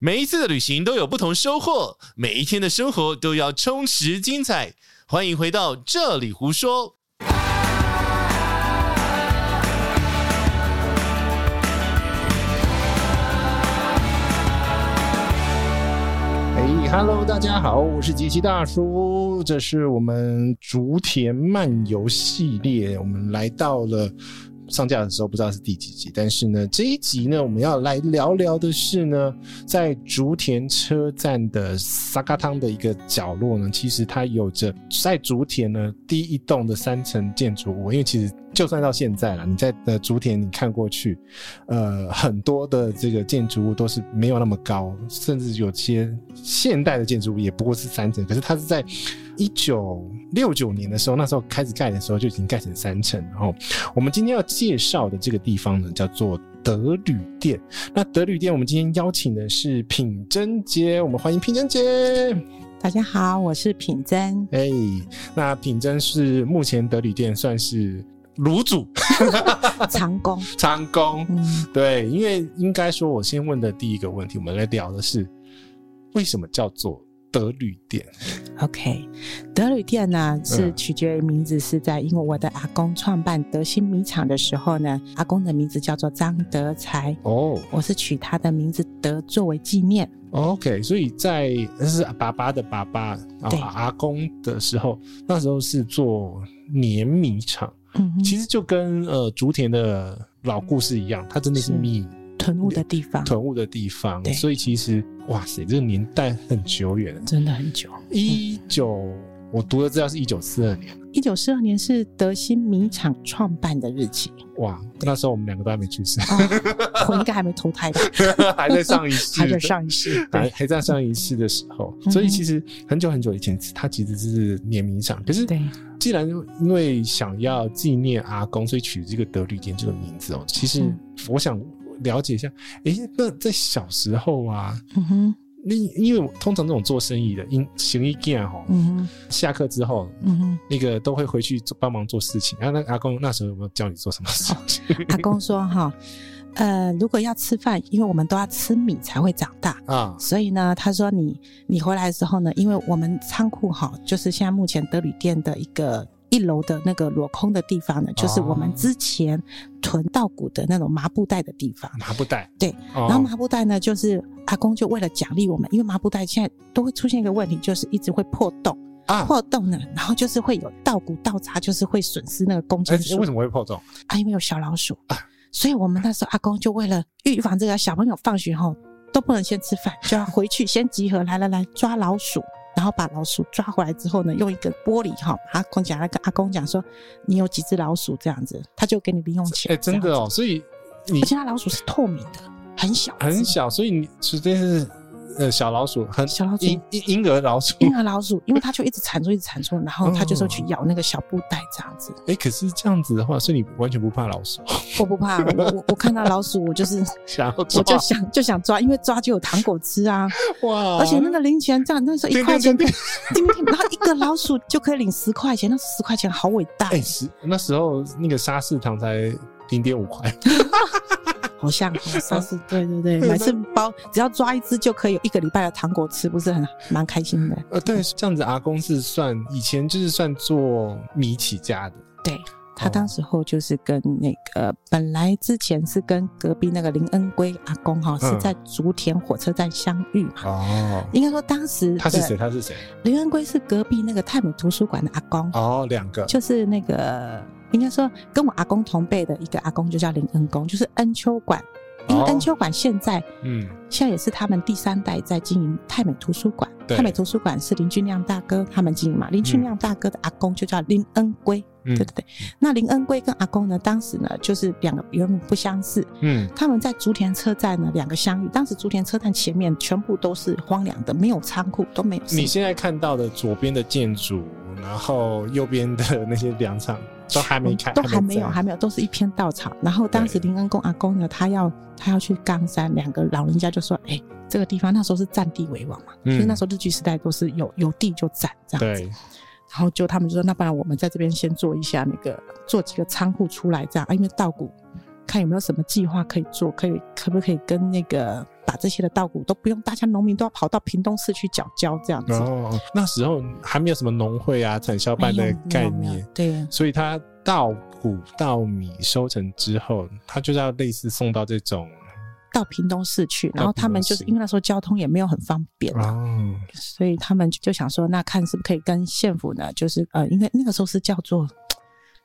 每一次的旅行都有不同收获，每一天的生活都要充实精彩。欢迎回到这里胡说。嘿，Hello，大家好，我是杰奇大叔，这是我们竹田漫游系列，我们来到了。上架的时候不知道是第几集，但是呢，这一集呢，我们要来聊聊的是呢，在竹田车站的萨卡汤的一个角落呢，其实它有着在竹田呢第一栋的三层建筑物，因为其实。就算到现在了，你在呃竹田你看过去，呃，很多的这个建筑物都是没有那么高，甚至有些现代的建筑物也不过是三层。可是它是在一九六九年的时候，那时候开始盖的时候就已经盖成三层。然后我们今天要介绍的这个地方呢，叫做德旅店。那德旅店，我们今天邀请的是品珍姐，我们欢迎品珍姐。大家好，我是品珍。哎，那品珍是目前德旅店算是。炉主，长工，长工，嗯，对，因为应该说，我先问的第一个问题，我们来聊的是为什么叫做德旅店？OK，德旅店呢是取决于名字，是在因为我的阿公创办德兴米厂的时候呢，阿公的名字叫做张德才哦，我是取他的名字德作为纪念。OK，所以在那是爸爸的爸爸，对阿公的时候，那时候是做碾米厂。嗯，其实就跟呃竹田的老故事一样，他真的是米囤物的地方，囤物的地方。所以其实哇塞，这个年代很久远，真的很久。一九，我读的资料是一九四二年。一九四二年是德兴米厂创办的日期。哇，那时候我们两个都还没出生，我应该还没投胎吧？还在上一世，还在上一世，还还在上一世的时候。所以其实很久很久以前，它其实是碾米厂。可是，既然因为想要纪念阿公，所以取这个德旅店这个名字哦。其实我想了解一下，诶，那在小时候啊，嗯哼。那因为通常这种做生意的，因行医店哈，下课之后，嗯哼，那个都会回去帮忙做事情。然后那阿公那时候有没有教你做什么事情？阿公说哈，呃，如果要吃饭，因为我们都要吃米才会长大啊，所以呢，他说你你回来的时候呢，因为我们仓库哈，就是现在目前德旅店的一个。一楼的那个裸空的地方呢，就是我们之前囤稻谷的那种麻布袋的地方。麻布袋，对。然后麻布袋呢，就是阿公就为了奖励我们，因为麻布袋现在都会出现一个问题，就是一直会破洞啊。破洞呢，然后就是会有稻谷倒插，就是会损失那个公斤数。为什么会破洞？啊，因为有小老鼠。所以我们那时候阿公就为了预防这个小朋友放学后都不能先吃饭，就要回去先集合，来来来抓老鼠。然后把老鼠抓回来之后呢，用一个玻璃哈，阿公讲，跟阿公讲说，你有几只老鼠这样子，他就给你零用钱。哎、欸，真的哦，所以你，而且他老鼠是透明的，很小，很小，所以你实际是。呃，小老鼠很小老鼠，婴婴儿老鼠，婴儿老鼠，因为它就一直缠住，一直缠住，然后它就说去咬那个小布袋这样子。哎、欸，可是这样子的话，所以你完全不怕老鼠？我不怕，我我我看到老鼠，我就是想要抓，我就想就想抓，因为抓就有糖果吃啊。哇！而且那个零钱这样，那时候一块钱，然后一个老鼠就可以领十块钱，那十块钱好伟大。哎、欸，十那时候那个沙士糖才零点五块。好像上次对对对，每 次包只要抓一只就可以有一个礼拜的糖果吃，不是很蛮开心的？呃，对，这样子阿公是算以前就是算做米起家的。对，他当时候就是跟那个本来之前是跟隔壁那个林恩圭阿公哈是在竹田火车站相遇嘛。哦，应该说当时他是谁？他是谁？林恩圭是隔壁那个泰美图书馆的阿公。哦，两个就是那个。应该说，跟我阿公同辈的一个阿公就叫林恩公，就是恩秋馆。因为恩秋馆现在，嗯，现在也是他们第三代在经营泰美图书馆。泰美图书馆是林俊亮大哥他们经营嘛？林俊亮大哥的阿公就叫林恩圭，对对对。那林恩圭跟阿公呢，当时呢就是两个原本不相识，嗯，他们在竹田车站呢两个相遇。当时竹田车站前面全部都是荒凉的，没有仓库，都没有。你现在看到的左边的建筑，然后右边的那些粮仓。都还没开，都还没有，还没有，都是一片稻草。然后当时林恩公阿公呢，他要他要去冈山，两个老人家就说：“哎、欸，这个地方那时候是占地为王嘛，嗯、所以那时候日据时代都是有有地就占这样子。对”然后就他们就说：“那不然我们在这边先做一下那个，做几个仓库出来这样啊，因为稻谷看有没有什么计划可以做，可以可不可以跟那个把这些的稻谷都不用大家农民都要跑到屏东市去缴交这样子。哦，那时候还没有什么农会啊、产销班的概念，对，所以他稻谷、稻米收成之后，他就是要类似送到这种。到屏东市去，然后他们就是因为那时候交通也没有很方便，哦，所以他们就想说，那看是不是可以跟县府呢？就是呃，因为那个时候是叫做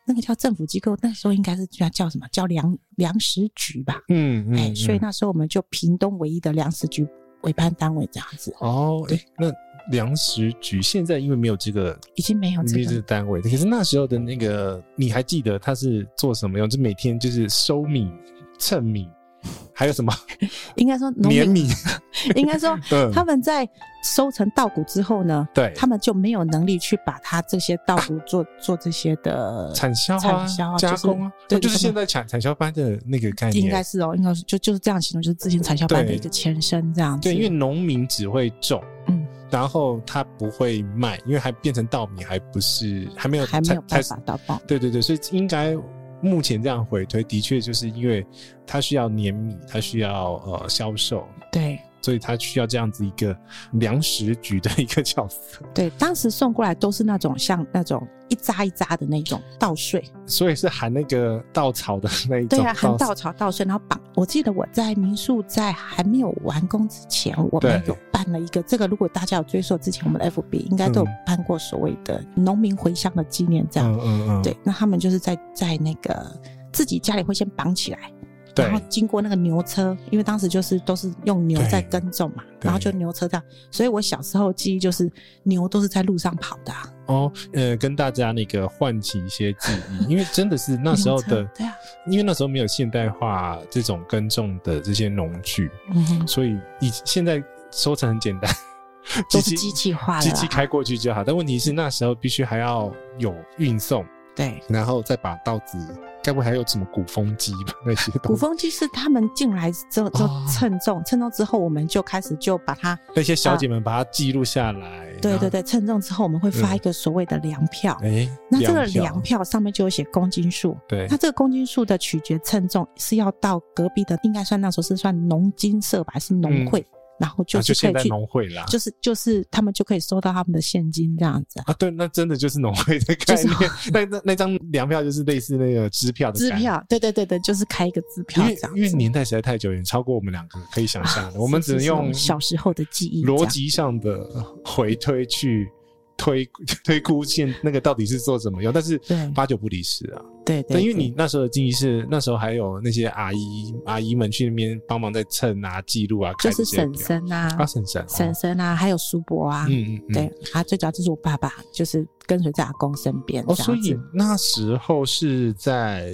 那个叫政府机构，那时候应该是叫叫什么？叫粮粮食局吧？嗯嗯，哎，所以那时候我们就屏东唯一的粮食局委办单位这样子。哦，哎，那粮食局现在因为没有这个，已经没有这个单位，可是那时候的那个你还记得他是做什么用？就每天就是收米、称米。还有什么？应该说碾米。应该说，他们在收成稻谷之后呢，对，他们就没有能力去把它这些稻谷做 做这些的产销、产销、加工啊。对，就是现在产产销班的那个概念。应该是哦，应该是就就是这样形容，就是之前产销班的一个前身这样子。对，因为农民只会种，嗯，然后他不会卖，因为还变成稻米，还不是还没有还没有办法到爆。对对对，所以应该。目前这样回推，的确就是因为它需要碾米，它需要呃销售，对，所以它需要这样子一个粮食局的一个角色。对，当时送过来都是那种像那种一扎一扎的那种稻穗，所以是含那个稻草的那一种。对啊，含稻草稻穗，然后绑。我记得我在民宿在还没有完工之前，我们有办了一个这个。如果大家有追溯之前，我们的 FB 应该都有办过所谓的农民回乡的纪念，这样。嗯嗯嗯。对，那他们就是在在那个自己家里会先绑起来，然后经过那个牛车，因为当时就是都是用牛在耕种嘛，然后就牛车这样。所以我小时候记忆就是牛都是在路上跑的。哦，呃，跟大家那个唤起一些记忆，因为真的是那时候的，对啊，因为那时候没有现代化这种耕种的这些农具，嗯哼，所以以现在收成很简单，都是机器化的，机器开过去就好。但问题是那时候必须还要有运送。对，然后再把稻子，该不会还有什么鼓风机吧？那些鼓风机是他们进来之后就称重，称重之后我们就开始就把它那些小姐们把它记录下来。对对对，称重之后我们会发一个所谓的粮票。哎，那这个粮票上面就有写公斤数。对，那这个公斤数的取决称重是要到隔壁的，应该算那时候是算农经社吧，还是农会？然后就是可以去农会啦，就是就是他们就可以收到他们的现金这样子啊。对，那真的就是农会的概念。那那那张粮票就是类似那个支票的。支票，对对对对，就是开一个支票这样。因为年代实在太久远，超过我们两个可以想象的，我们只能用小时候的记忆，逻辑上的回推去。推 推估现那个到底是做什么用，但是八九不离十啊。对对，因为你那时候的经济是那时候还有那些阿姨阿姨们去那边帮忙在称啊、记录啊，就是婶婶啊、啊婶婶、婶婶啊，还有叔伯啊。嗯嗯，对啊，最主要就是我爸爸，就是跟随在阿公身边。哦，所以那时候是在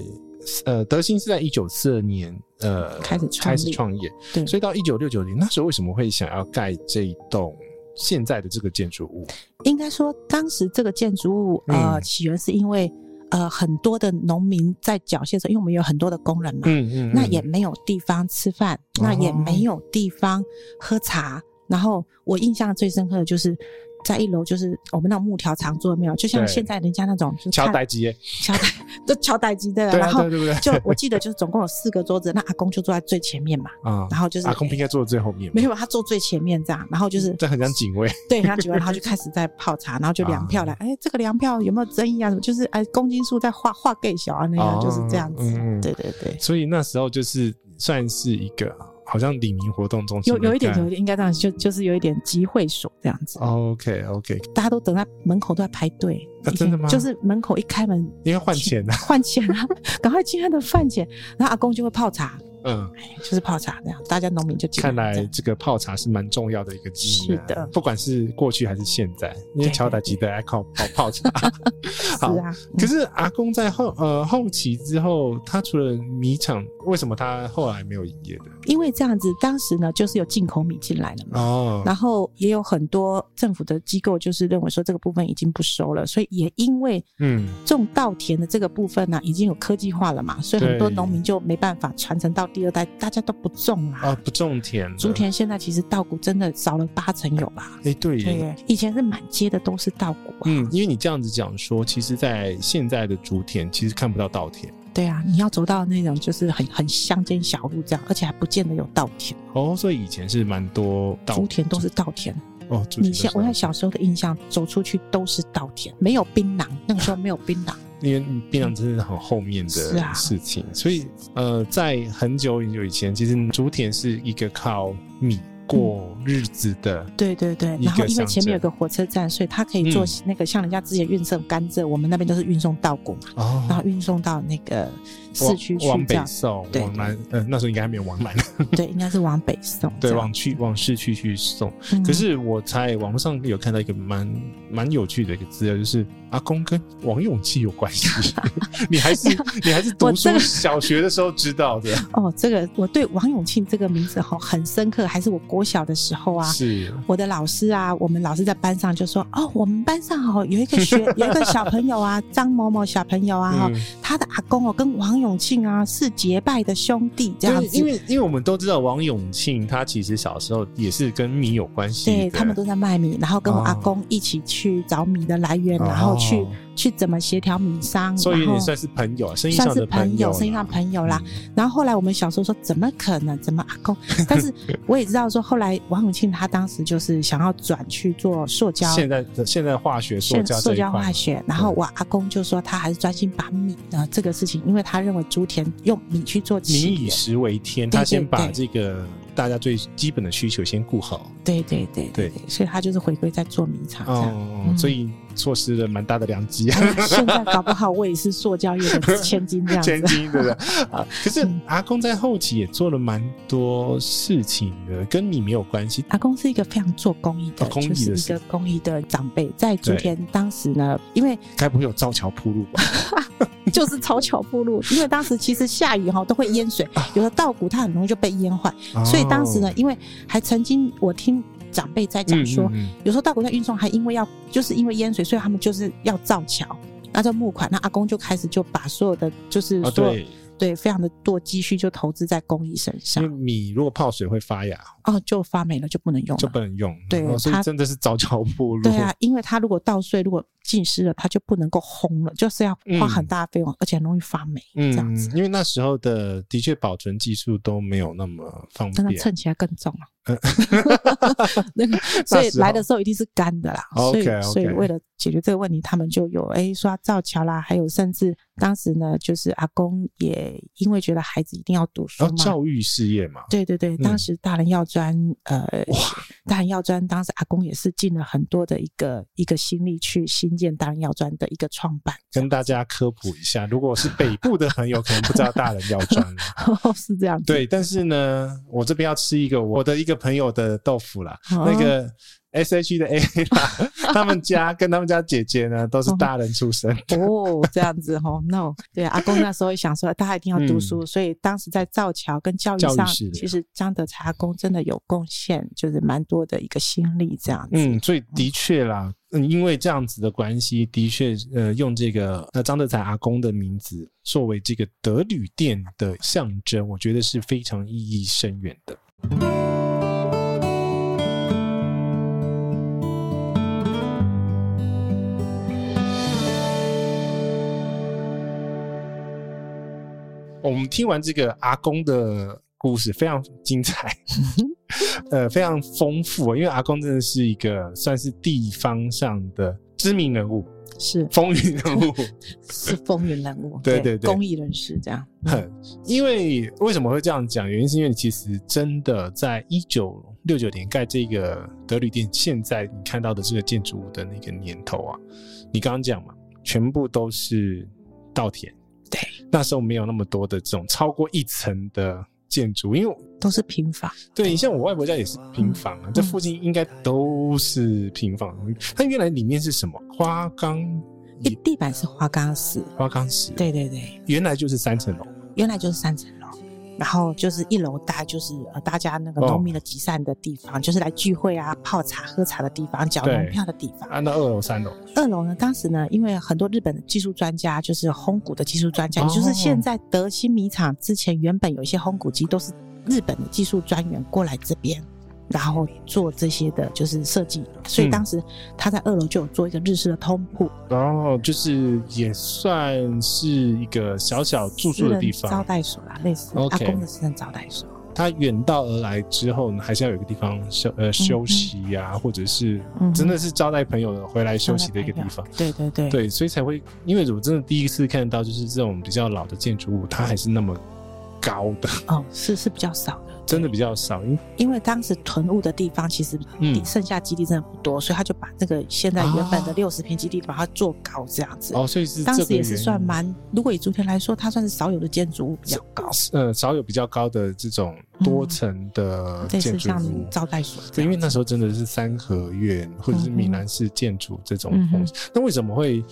呃德兴是在一九四二年呃开始开始创业，对，所以到一九六九年那时候为什么会想要盖这一栋？现在的这个建筑物，应该说当时这个建筑物呃起源是因为呃很多的农民在缴械的时候，因为我们有很多的工人嘛，嗯嗯，那也没有地方吃饭，那也没有地方喝茶，然后我印象最深刻的就是。在一楼就是我们那种木条长桌，没有，就像现在人家那种就是敲台机，敲台 都敲台机对，然后就我记得就是总共有四个桌子，那阿公就坐在最前面嘛，啊，然后就是阿公不应该坐在最后面，没有，他坐最前面这样，然后就是这很像警卫，对，很像警卫，然后就开始在泡茶，然后就粮票来，哎，这个粮票有没有争议啊？什么？就是哎公斤数在画画给小啊那个就是这样子，对对对，所以那时候就是算是一个。好像里民活动中心有有一点，有一点应该这样，就就是有一点集会所这样子。OK OK，大家都等在门口都在排队。啊，真的吗？就是门口一开门，应该换钱啊，换钱啊，赶快进他的饭钱，然后阿公就会泡茶。嗯，就是泡茶这样，大家农民就看来这个泡茶是蛮重要的一个技能。是的，不管是过去还是现在，因为乔达吉的爱靠泡泡茶。是啊，可是阿公在后呃后期之后，他除了米厂，为什么他后来没有营业的？因为这样子，当时呢就是有进口米进来了嘛，哦，然后也有很多政府的机构就是认为说这个部分已经不收了，所以也因为嗯种稻田的这个部分呢、啊、已经有科技化了嘛，所以很多农民就没办法传承到。第二代大家都不种了啊，不种田。竹田现在其实稻谷真的少了八成有吧？哎，对耶，以前是满街的都是稻谷。嗯，因为你这样子讲说，其实，在现在的竹田其实看不到稻田。对啊，你要走到那种就是很很乡间小路这样，而且还不见得有稻田。哦，所以以前是蛮多竹田都是稻田。哦，你像我在小时候的印象，走出去都是稻田，没有槟榔，那个时候没有槟榔。因为槟榔真的是很后面的事情，啊、所以呃，在很久很久以前，其实竹田是一个靠米。过日子的，对对对，然后因为前面有个火车站，所以他可以做那个像人家之前运送甘蔗，我们那边都是运送稻谷嘛，然后运送到那个市区去，往北送，往南，呃，那时候应该还没有往南，对，应该是往北送，对，往去往市区去送。可是我在网络上有看到一个蛮蛮有趣的一个资料，就是阿公跟王永庆有关系，你还是你还是读书小学的时候知道的哦。这个我对王永庆这个名字哈很深刻，还是我国。小的时候啊，是我的老师啊，我们老师在班上就说：“哦，我们班上哦有一个学有一个小朋友啊，张某某小朋友啊，哈、嗯，他的阿公哦跟王永庆啊是结拜的兄弟，这样子。因为因为我们都知道王永庆他其实小时候也是跟米有关系，对，他们都在卖米，然后跟我阿公一起去找米的来源，哦、然后去。”去怎么协调米商，所以也算是朋友，生意上的朋友，生意上朋友啦。然后后来我们小时候说，怎么可能？怎么阿公？但是我也知道说，后来王永庆他当时就是想要转去做塑胶，现在的现在化学塑胶塑胶化学。然后我阿公就说，他还是专心把米啊这个事情，因为他认为竹田用米去做，米以食为天，他先把这个。大家最基本的需求先顾好，对对对对，所以他就是回归在做米厂哦，所以错失了蛮大的良机。现在搞不好我也是塑胶业的 千金这样子，千金对不对？啊，可是阿公在后期也做了蛮多事情的，跟你没有关系。阿公是一个非常做公益的，就是一个公益的长辈，在竹田当时呢，因为该不会有造桥铺路吧？就是造桥铺路，因为当时其实下雨哈都会淹水，有的稻谷它很容易就被淹坏，所以当时呢，因为还曾经我听长辈在讲说，有时候稻谷在运送还因为要就是因为淹水，所以他们就是要造桥，那这募款，那阿公就开始就把所有的就是说。对，非常的多积蓄就投资在公益身上。因为米如果泡水会发芽，哦，就发霉了，就不能用了，就不能用。对，哦、所以真的是造桥铺路。对啊，因为它如果稻穗如果浸湿了，它就不能够烘了，就是要花很大的费用，嗯、而且很容易发霉。嗯，这样子。因为那时候的的确保存技术都没有那么方便，那称起来更重了。那个，所以来的时候一定是干的啦。所以，所以为了解决这个问题，他们就有哎说造桥啦，还有甚至当时呢，就是阿公也因为觉得孩子一定要读书嘛，教育事业嘛。对对对，当时大人药专，呃，大人药专，当时阿公也是尽了很多的一个一个心力去新建大人药专的一个创办。跟大家科普一下，如果是北部的朋友，可能不知道大人药专 是这样。对，但是呢，我这边要吃一个我的一个。朋友的豆腐啦，哦、那个 S H 的 A 啦，他们家跟他们家姐姐呢都是大人出身哦，这样子哦，no，对，阿公那时候想说他一定要读书，嗯、所以当时在造桥跟教育上，育其实张德才阿公真的有贡献，就是蛮多的一个心力这样子。嗯，所以的确啦，嗯，因为这样子的关系，的确呃，用这个呃张德才阿公的名字作为这个德旅店的象征，我觉得是非常意义深远的。我们听完这个阿公的故事，非常精彩，呃，非常丰富。因为阿公真的是一个算是地方上的知名人物，是风云人物，是风云人物，对对对，公益人士这样。很，因为为什么会这样讲？原因是因为其实真的在一九六九年盖这个德旅店，现在你看到的这个建筑物的那个年头啊，你刚刚讲嘛，全部都是稻田。对，那时候没有那么多的这种超过一层的建筑，因为都是平房。对，你像我外婆家也是平房啊，嗯、这附近应该都是平房。它原来里面是什么？花岗，地地板是花岗石，花岗石。对对对，原来就是三层楼，原来就是三层楼。然后就是一楼大概，就是呃大家那个农民的集散的地方，哦、就是来聚会啊、泡茶、喝茶的地方、缴农票的地方。啊，那二楼、三楼。二楼呢，当时呢，因为很多日本的技术专家，就是烘谷的技术专家，就是现在德兴米厂之前原本有一些烘谷机都是日本的技术专员过来这边。然后做这些的就是设计，所以当时他在二楼就有做一个日式的通铺，然后就是也算是一个小小住宿的地方，招待所啦，类似。阿公的私人招待所。他远道而来之后呢，还是要有一个地方休呃休息呀、啊，嗯、或者是真的是招待朋友的回来休息的一个地方。对对对，对，所以才会，因为我真的第一次看到，就是这种比较老的建筑物，它还是那么高的。哦，是是比较少的。真的比较少，因因为当时囤物的地方其实剩下基地真的不多，嗯、所以他就把那个现在原本的六十平基地把它做高这样子。哦，所以是当时也是算蛮，如果以竹田来说，它算是少有的建筑物比较高。呃，少有比较高的这种多层的建筑物，嗯、像招待所。对，因为那时候真的是三合院或者是闽南式建筑这种风格，那、嗯、为什么会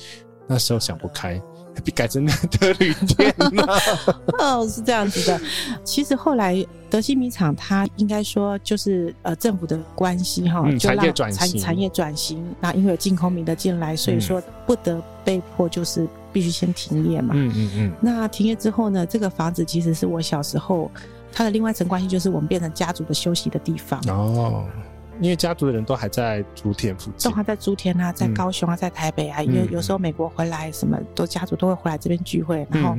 那时候想不开？改成德旅店了 哦，是这样子的。其实后来德兴米厂，它应该说就是呃政府的关系哈，嗯、就让产业转型，产业转型。那因为有净空米的进来，所以说不得被迫就是必须先停业嘛。嗯嗯嗯。那停业之后呢，这个房子其实是我小时候它的另外一层关系，就是我们变成家族的休息的地方哦。因为家族的人都还在竹田附近，都还在竹田啊，在高雄啊，在台北啊。因为有时候美国回来，什么都家族都会回来这边聚会。然后，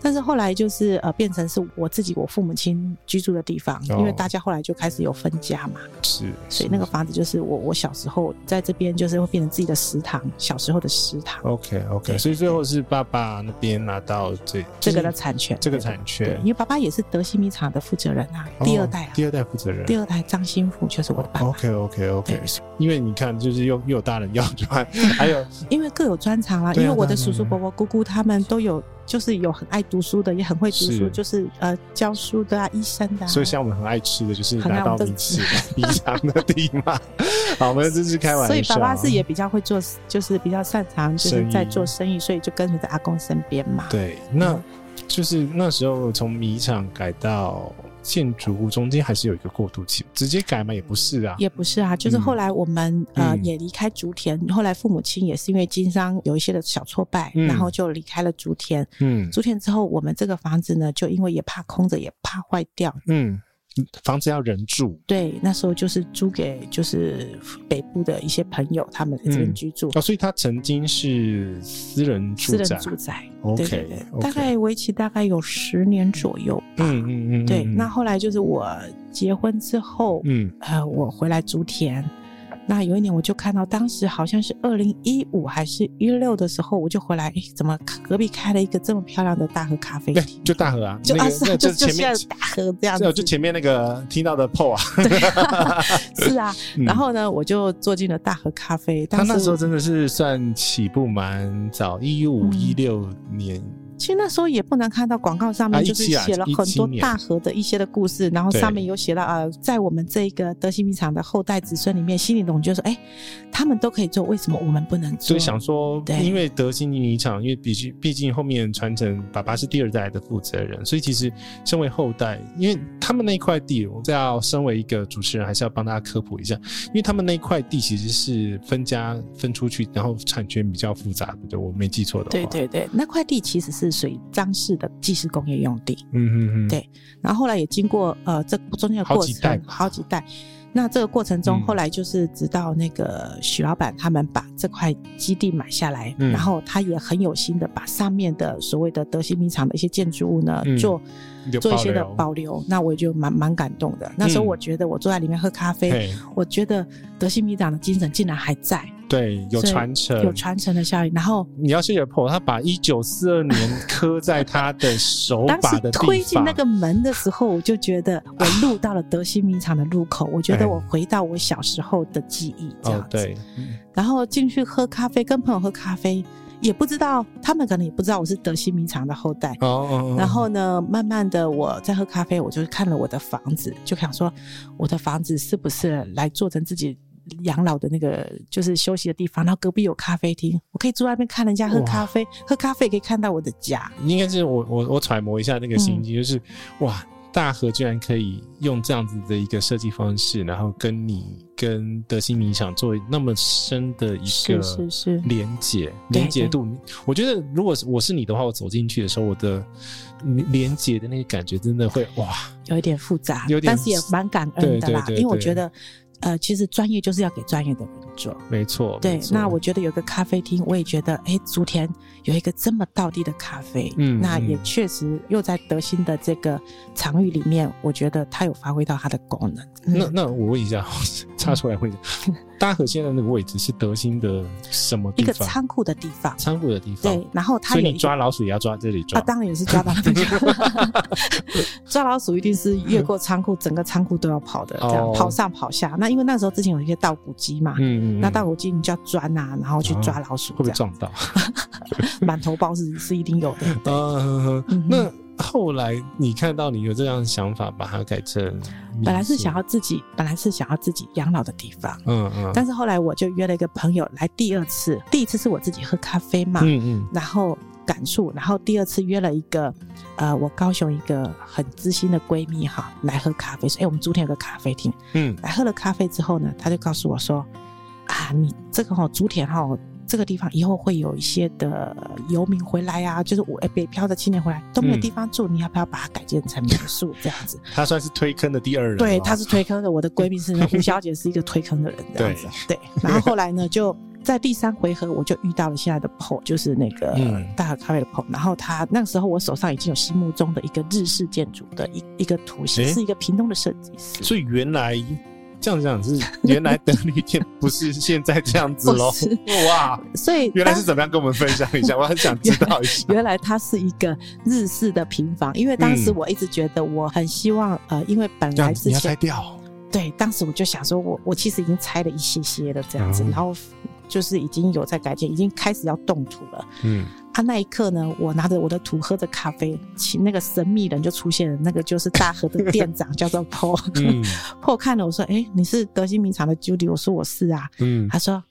但是后来就是呃，变成是我自己我父母亲居住的地方，因为大家后来就开始有分家嘛。是，所以那个房子就是我我小时候在这边就是会变成自己的食堂，小时候的食堂。OK OK，所以最后是爸爸那边拿到这这个的产权，这个产权，因为爸爸也是德西米厂的负责人啊，第二代啊，第二代负责人，第二代张新福就是我的爸爸。OK OK OK，因为你看，就是又又有大人要穿，还有因为各有专长啦。因为我的叔叔伯伯姑姑他们都有，就是有很爱读书的，也很会读书，就是呃教书的啊，医生的。所以像我们很爱吃的就是拿到名次比长的地方。好，我们这是开玩笑。所以爸爸是也比较会做，就是比较擅长就是在做生意，所以就跟随在阿公身边嘛。对，那就是那时候从米厂改到。建筑物中间还是有一个过渡期，直接改嘛也不是啊，也不是啊，就是后来我们、嗯、呃也离开竹田，后来父母亲也是因为经商有一些的小挫败，嗯、然后就离开了竹田。嗯，竹田之后，我们这个房子呢，就因为也怕空着，也怕坏掉。嗯。房子要人住，对，那时候就是租给就是北部的一些朋友，他们在这边居住。哦，所以他曾经是私人住宅，私人住宅。OK，对对对，大概为期大概有十年左右吧。嗯嗯嗯，对。那后来就是我结婚之后，嗯，呃，我回来租田。那有一年，我就看到当时好像是二零一五还是一六的时候，我就回来，哎，怎么隔壁开了一个这么漂亮的大河咖啡厅？就大河啊，就啊是就前面大河这样子，就前面那个听到的 PO 啊，对，是啊。然后呢，我就坐进了大河咖啡。他那时候真的是算起步蛮早，一五一六年。其实那时候也不难看到广告上面就是写了很多大河的一些的故事，然后上面有写到呃，在我们这个德兴米厂的后代子孙里面，心里总就是说，哎，他们都可以做，为什么我们不能做？所以想说，因为德兴米厂，因为毕竟毕竟后面传承，爸爸是第二代的负责人，所以其实身为后代，因为他们那一块地，我要身为一个主持人，还是要帮大家科普一下，因为他们那一块地其实是分家分出去，然后产权比较复杂的，我没记错的话。对对对，那块地其实是。是属于张氏的祭祀工业用地，嗯嗯嗯，对。然后后来也经过呃这中间的过程，好几代。那这个过程中，后来就是直到那个许老板他们把这块基地买下来，嗯、然后他也很有心的把上面的所谓的德兴米厂的一些建筑物呢、嗯、做做一些的保留。那我也就蛮蛮感动的。那时候我觉得我坐在里面喝咖啡，嗯、我觉得德西米厂的精神竟然还在。对，有传承，有传承的效应。然后你要谢谢 Paul，他把一九四二年刻在他的手 把的。当时推进那个门的时候，我就觉得我路到了德西米厂的入口，我觉得我回到我小时候的记忆这样子。哦、对。然后进去喝咖啡，跟朋友喝咖啡，也不知道他们可能也不知道我是德西米厂的后代。哦。然后呢，慢慢的我在喝咖啡，我就看了我的房子，就想说我的房子是不是来做成自己。养老的那个就是休息的地方，然后隔壁有咖啡厅，我可以坐在那边看人家喝咖啡，喝咖啡可以看到我的家。应该是我我我揣摩一下那个心情，嗯、就是哇，大和居然可以用这样子的一个设计方式，然后跟你跟德心冥想做那么深的一个是是连接连接度。我觉得如果我是你的话，我走进去的时候，我的连接的那个感觉真的会哇，有一点复杂，有点但是也蛮感恩的啦，因为我觉得。呃，其实专业就是要给专业的人做，没错。对，那我觉得有个咖啡厅，我也觉得，哎，竹田有一个这么道地的咖啡，嗯，那也确实又在德兴的这个场域里面，我觉得它有发挥到它的功能。嗯、那那我问一下，插出来会。嗯大和现在那个位置是德兴的什么地方？一个仓库的地方。仓库的地方。对，然后它所以你抓老鼠也要抓这里抓。啊，当然也是抓到。抓老鼠一定是越过仓库，整个仓库都要跑的，这样跑上跑下。那因为那时候之前有一些稻谷机嘛，嗯嗯，那稻谷机你就要钻啊，然后去抓老鼠，会不会撞到？满头包是是一定有的。嗯，那。后来你看到你有这样的想法，把它改成本来是想要自己，本来是想要自己养老的地方，嗯嗯，但是后来我就约了一个朋友来第二次，第一次是我自己喝咖啡嘛，嗯嗯，然后感触，然后第二次约了一个呃，我高雄一个很知心的闺蜜哈来喝咖啡，说哎、欸，我们昨天有个咖啡厅，嗯，来喝了咖啡之后呢，她就告诉我说啊，你这个哈竹田哈。这个地方以后会有一些的游民回来啊，就是我北漂的青年回来都没有地方住，嗯、你要不要把它改建成民宿这样子？他算是推坑的第二人，对，他是推坑的。我的闺蜜是胡小姐，是一个推坑的人这样子。对，对。然后后来呢，就在第三回合，我就遇到了现在的 Paul，就是那个大和咖啡的 Paul。然后他那个时候，我手上已经有心目中的一个日式建筑的一一个图形，是一个屏东的设计师。所以原来。这样讲是 原来德利店不是现在这样子喽？哇！所以原来是怎么样？跟我们分享一下，我很想知道一下。原来它是一个日式的平房，因为当时我一直觉得我很希望呃，因为本来之前你要拆掉，对，当时我就想说我我其实已经拆了一些些的这样子，然后就是已经有在改建，已经开始要动土了。嗯。他那一刻呢，我拿着我的土，喝着咖啡，请那个神秘人就出现了，那个就是大和的店长，叫做 Paul。嗯、Paul 看了我说：“哎、欸，你是德心米厂的 Judy？” 我说：“我是啊。”嗯，他说：“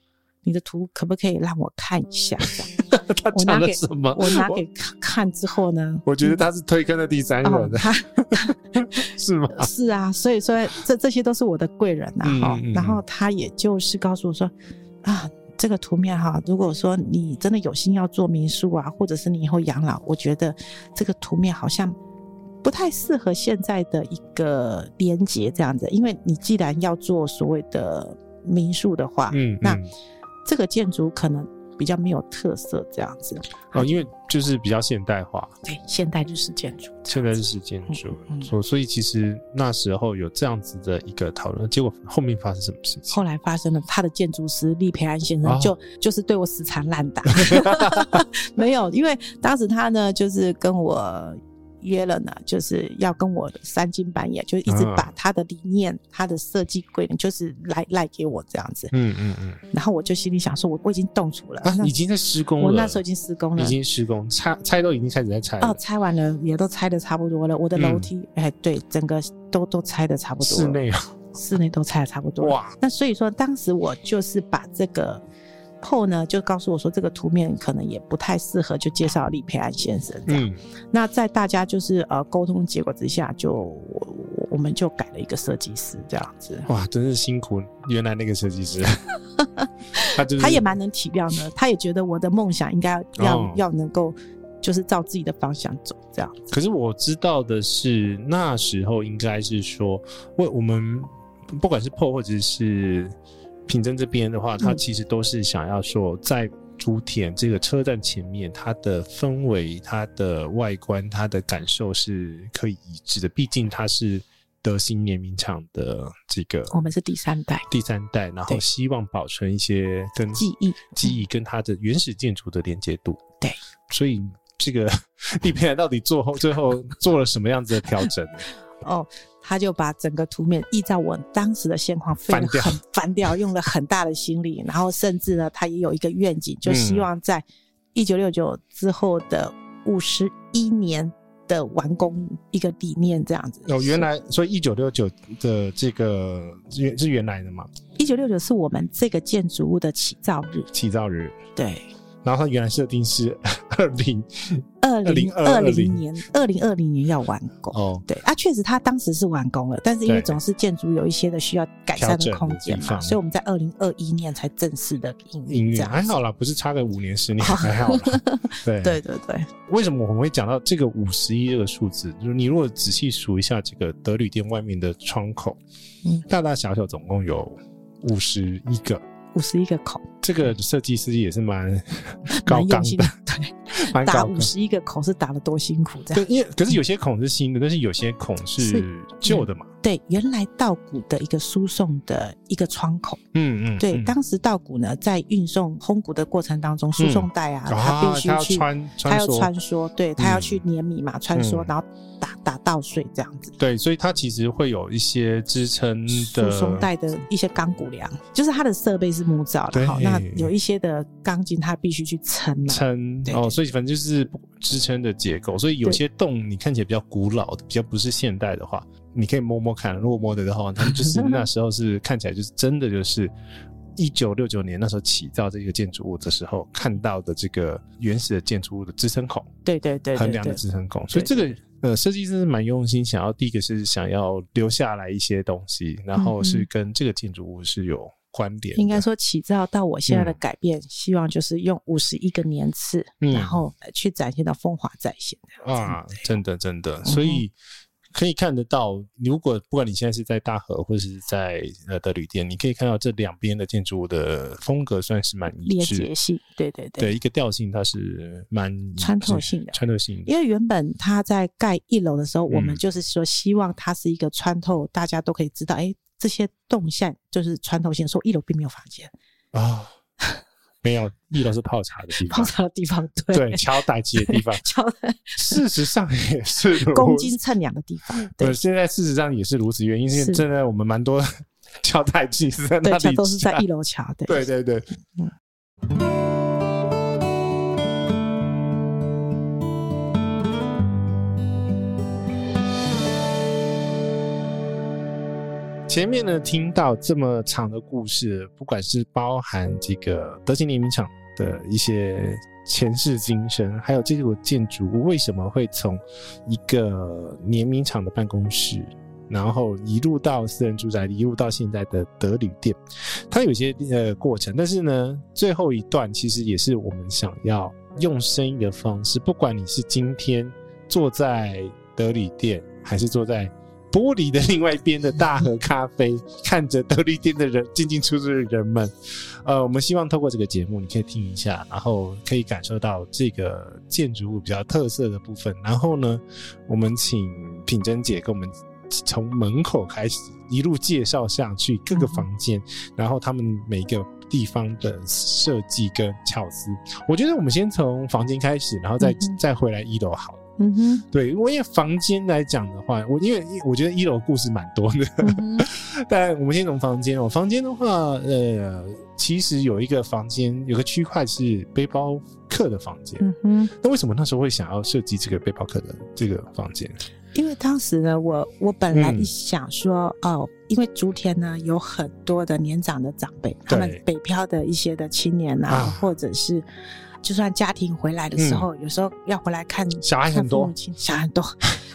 你的图可不可以让我看一下？” 他讲了什么？我拿给看之后呢？我觉得他是推坑的第三人，哦、他是吗？是啊，所以说这这些都是我的贵人呐、啊。哈、嗯，然后他也就是告诉我说：“啊。”这个图面哈，如果说你真的有心要做民宿啊，或者是你以后养老，我觉得这个图面好像不太适合现在的一个连接这样子，因为你既然要做所谓的民宿的话，嗯，嗯，那这个建筑可能。比较没有特色这样子哦，因为就是比较现代化，对，现代日式建筑，现代日式建筑，所、嗯、所以其实那时候有这样子的一个讨论，结果后面发生什么事情？后来发生了，他的建筑师厉培安先生就、哦、就是对我死缠烂打，没有，因为当时他呢就是跟我。约了呢，就是要跟我三更半夜，就一直把他的理念、嗯、他的设计规定，就是来赖给我这样子。嗯嗯嗯。然后我就心里想说，我我已经动土了，啊、已经在施工了。我那时候已经施工了，已经施工，拆拆都已经开始在拆。哦，拆完了，也都拆的差不多了。我的楼梯，哎、嗯，对，整个都都拆的差不多了。室内啊，室内都拆的差不多。哇，那所以说，当时我就是把这个。后呢，就告诉我说，这个图面可能也不太适合，就介绍李培安先生这样。嗯，那在大家就是呃沟通结果之下，就我我们就改了一个设计师这样子。哇，真是辛苦原来那个设计师，他就是他也蛮能体谅的，他也觉得我的梦想应该要、哦、要能够就是照自己的方向走这样。可是我知道的是，那时候应该是说，为我们不管是破或者是。品珍这边的话，它其实都是想要说，在竹田这个车站前面，它的氛围、它的外观、它的感受是可以一致的。毕竟它是德兴联名厂的这个，我们是第三代，第三代，然后希望保存一些跟记忆、记忆跟它的原始建筑的连接度。对，所以这个厉培安到底做后最后做了什么样子的调整？哦，他就把整个图面依照我当时的现况翻掉，很翻掉，用了很大的心力，然后甚至呢，他也有一个愿景，就希望在一九六九之后的五十一年的完工一个理念这样子。哦，原来所以一九六九的这个原是原来的嘛？一九六九是我们这个建筑物的起造日，起造日，对。然后它原来设定是 二零二零二零年，二零二零年要完工。哦，对啊，确实它当时是完工了，但是因为总是建筑有一些的需要改善的空间嘛，所以我们在二零二一年才正式的营运。还好啦，不是差个五年十年，还好啦。对对对对。为什么我们会讲到这个五十一这个数字？就是你如果仔细数一下这个德旅店外面的窗口，嗯，大大小小总共有五十一个。五十一个孔，这个设计师也是蛮 高刚的，对，打五十一个孔是打的多辛苦，这样。对，因为可是有些孔是新的，但是有些孔是旧的嘛。对，原来稻谷的一个输送的一个窗口，嗯嗯，对，当时稻谷呢在运送烘谷的过程当中，输送带啊，它必须去穿，它要穿梭，对，它要去碾米嘛，穿梭，然后打打稻穗这样子。对，所以它其实会有一些支撑的输送带的一些钢骨梁，就是它的设备是木造的，好，那有一些的钢筋它必须去撑撑哦，所以反正就是支撑的结构，所以有些洞你看起来比较古老的，比较不是现代的话。你可以摸摸看，如果摸得的话，他们就是那时候是看起来就是真的就是一九六九年那时候起造这个建筑物的时候看到的这个原始的建筑物的支撑孔，对对对，横梁的支撑孔，所以这个呃设计师是蛮用心，想要第一个是想要留下来一些东西，然后是跟这个建筑物是有关联。应该说起造到我现在的改变，希望就是用五十一个年次，然后去展现到风华再现啊，真的真的，所以。可以看得到，如果不管你现在是在大和或者是在呃的旅店，你可以看到这两边的建筑物的风格算是蛮一致，连结性，对对对，对一个调性它是蛮穿透性的，穿透性的。因为原本它在盖一楼的时候，嗯、我们就是说希望它是一个穿透，大家都可以知道，哎，这些动线就是穿透性。说一楼并没有房间啊。没有，一楼是泡茶的地方，泡茶的地方，对，对，敲打机的地方，敲。事实上也是 公斤称两的地方。对，现在事实上也是如此，原因是真的，我们蛮多敲打机是在那里，对，都是在一楼敲。对，对，对，对。嗯。前面呢，听到这么长的故事，不管是包含这个德勤联名厂的一些前世今生，还有这个建筑物为什么会从一个联名厂的办公室，然后一路到私人住宅，一路到现在的德旅店，它有些呃过程。但是呢，最后一段其实也是我们想要用声音的方式，不管你是今天坐在德旅店，还是坐在。玻璃的另外一边的大和咖啡，看着德利店的人进进出出的人们，呃，我们希望透过这个节目，你可以听一下，然后可以感受到这个建筑物比较特色的部分。然后呢，我们请品珍姐跟我们从门口开始一路介绍下去各个房间，然后他们每个地方的设计跟巧思。我觉得我们先从房间开始，然后再再回来一楼好了。嗯哼，对，因为房间来讲的话，我因为我觉得一楼故事蛮多的，但我们先从房间哦。房间的话，呃，其实有一个房间，有个区块是背包客的房间。嗯哼，那为什么那时候会想要设计这个背包客的这个房间？因为当时呢，我我本来一想说，嗯、哦，因为竹田呢有很多的年长的长辈，他们北漂的一些的青年啊，啊或者是。就算家庭回来的时候，嗯、有时候要回来看小孩很多，小孩很多，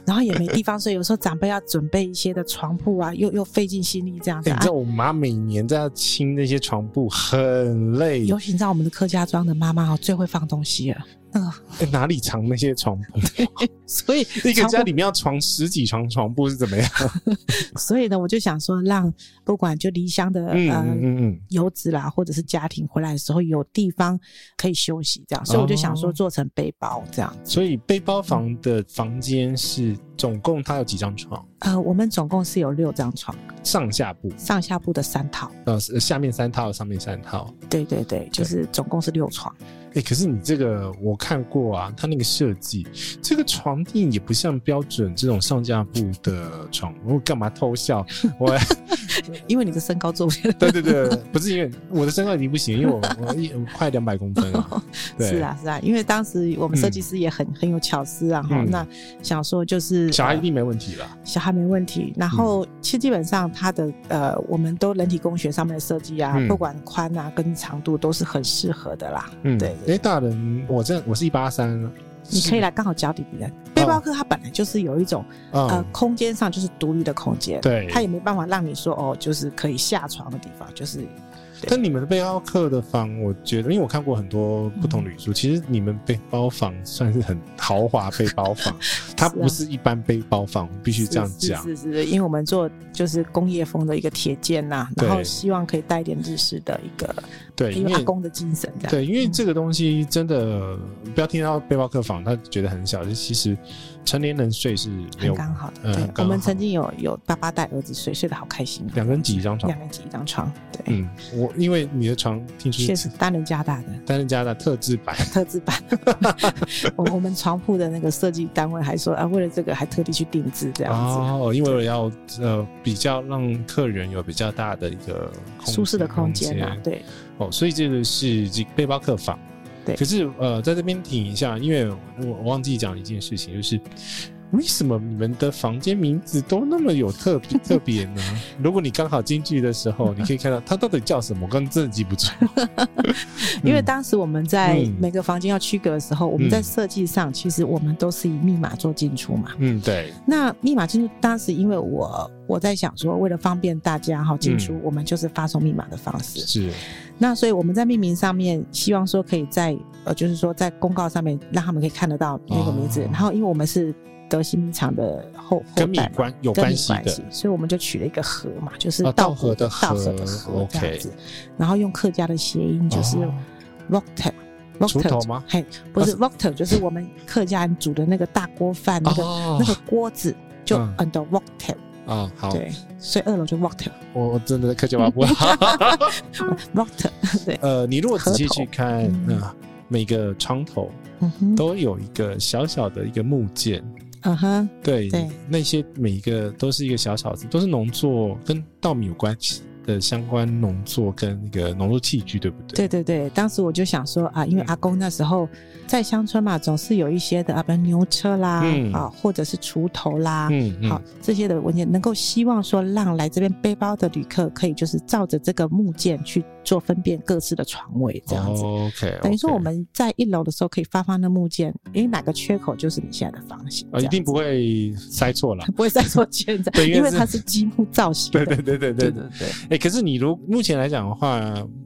然后也没地方睡，有时候长辈要准备一些的床铺啊，又又费尽心力这样子。欸、你知道我妈每年在清那些床铺很累，尤其你知道我们的客家庄的妈妈哦，最会放东西了。嗯、欸，哪里藏那些床铺？所以 一个家里面要床十几床床铺是怎么样？所以呢，我就想说，让不管就离乡的嗯嗯嗯游子啦，或者是家庭回来的时候有地方可以休息，这样。所以我就想说，做成背包这样、哦。所以背包房的房间是总共它有几张床？呃，我们总共是有六张床，上下铺，上下铺的三套。呃，下面三套，上面三套。对对对，就是总共是六床。哎、欸，可是你这个我看过啊，它那个设计，这个床垫也不像标准这种上下铺的床。我干嘛偷笑？我 因为你的身高做不了。对对对，不是因为我的身高已经不行，因为我 我一快两百公分了。对是啊是啊，因为当时我们设计师也很、嗯、很有巧思，然后那想说就是小孩一定没问题了，小孩没问题。然后其实基本上他的呃，我们都人体工学上面的设计啊，嗯、不管宽啊跟长度都是很适合的啦。嗯，对，对。哎，大人，我这我是一八三。你可以来刚好脚底的背包客，它本来就是有一种、哦、呃空间上就是独立的空间，对，它也没办法让你说哦，就是可以下床的地方，就是。但你们的背包客的房，我觉得，因为我看过很多不同旅宿，嗯、其实你们背包房算是很豪华背包房，它不是一般背包房，必须这样讲。是是是，因为我们做就是工业风的一个铁件呐，然后希望可以带一点日式的一个对，因为阿公的精神这样。对，因为这个东西真的不要听到背包客房，他觉得很小，就其实。成年人睡是没有刚好的，嗯、对，我们曾经有有爸爸带儿子睡，睡得好开心。两个人挤一张床，两个人挤一张床，对。嗯，我因为你的床听说是单人加大的，单人加大特制版，特制版。我我们床铺的那个设计单位还说啊，为了这个还特地去定制这样子。哦，因为我要呃比较让客人有比较大的一个舒适的空间啊，对。哦，所以这个是这背包客房。对，可是呃，在这边停一下，因为我我忘记讲一件事情，就是。为什么你们的房间名字都那么有特别 特别呢？如果你刚好进去的时候，你可以看到它到底叫什么，我刚真的记不住。因为当时我们在每个房间要区隔的时候，嗯、我们在设计上其实我们都是以密码做进出嘛。嗯，对。那密码进出当时因为我我在想说，为了方便大家哈进出，我们就是发送密码的方式。是。那所以我们在命名上面希望说可以在呃，就是说在公告上面让他们可以看得到那个名字。哦、然后因为我们是。德兴米厂的后后代跟米关有关系的，所以我们就取了一个河嘛，就是稻禾的稻禾的和这样子。然后用客家的谐音就是 “wokter”，锄头吗？嘿，不是 wokter，就是我们客家人煮的那个大锅饭那个那个锅子，就 under wokter 啊。好，对，所以二楼就 wokter。我我真的客家话不好。wokter，对。呃，你如果仔细去看，嗯，每个窗头都有一个小小的一个木件。嗯哼，对对，那些每一个都是一个小小子，都是农作跟稻米有关系的相关农作跟那个农作器具，对不对？对对对，当时我就想说啊，因为阿公那时候在乡村嘛，总是有一些的啊，比如牛车啦，嗯、啊，或者是锄头啦，嗯，嗯。好，这些的文件能够希望说让来这边背包的旅客可以就是照着这个木件去做分辨各自的床位，这样子。Oh, OK，等于说我们在一楼的时候可以发放那木件，因为哪个缺口就是你现在的房型，啊，一定不会塞错了，不会塞错件的，因为它是积木造型。对对对对对对对。哎，可是你如目前来讲的话，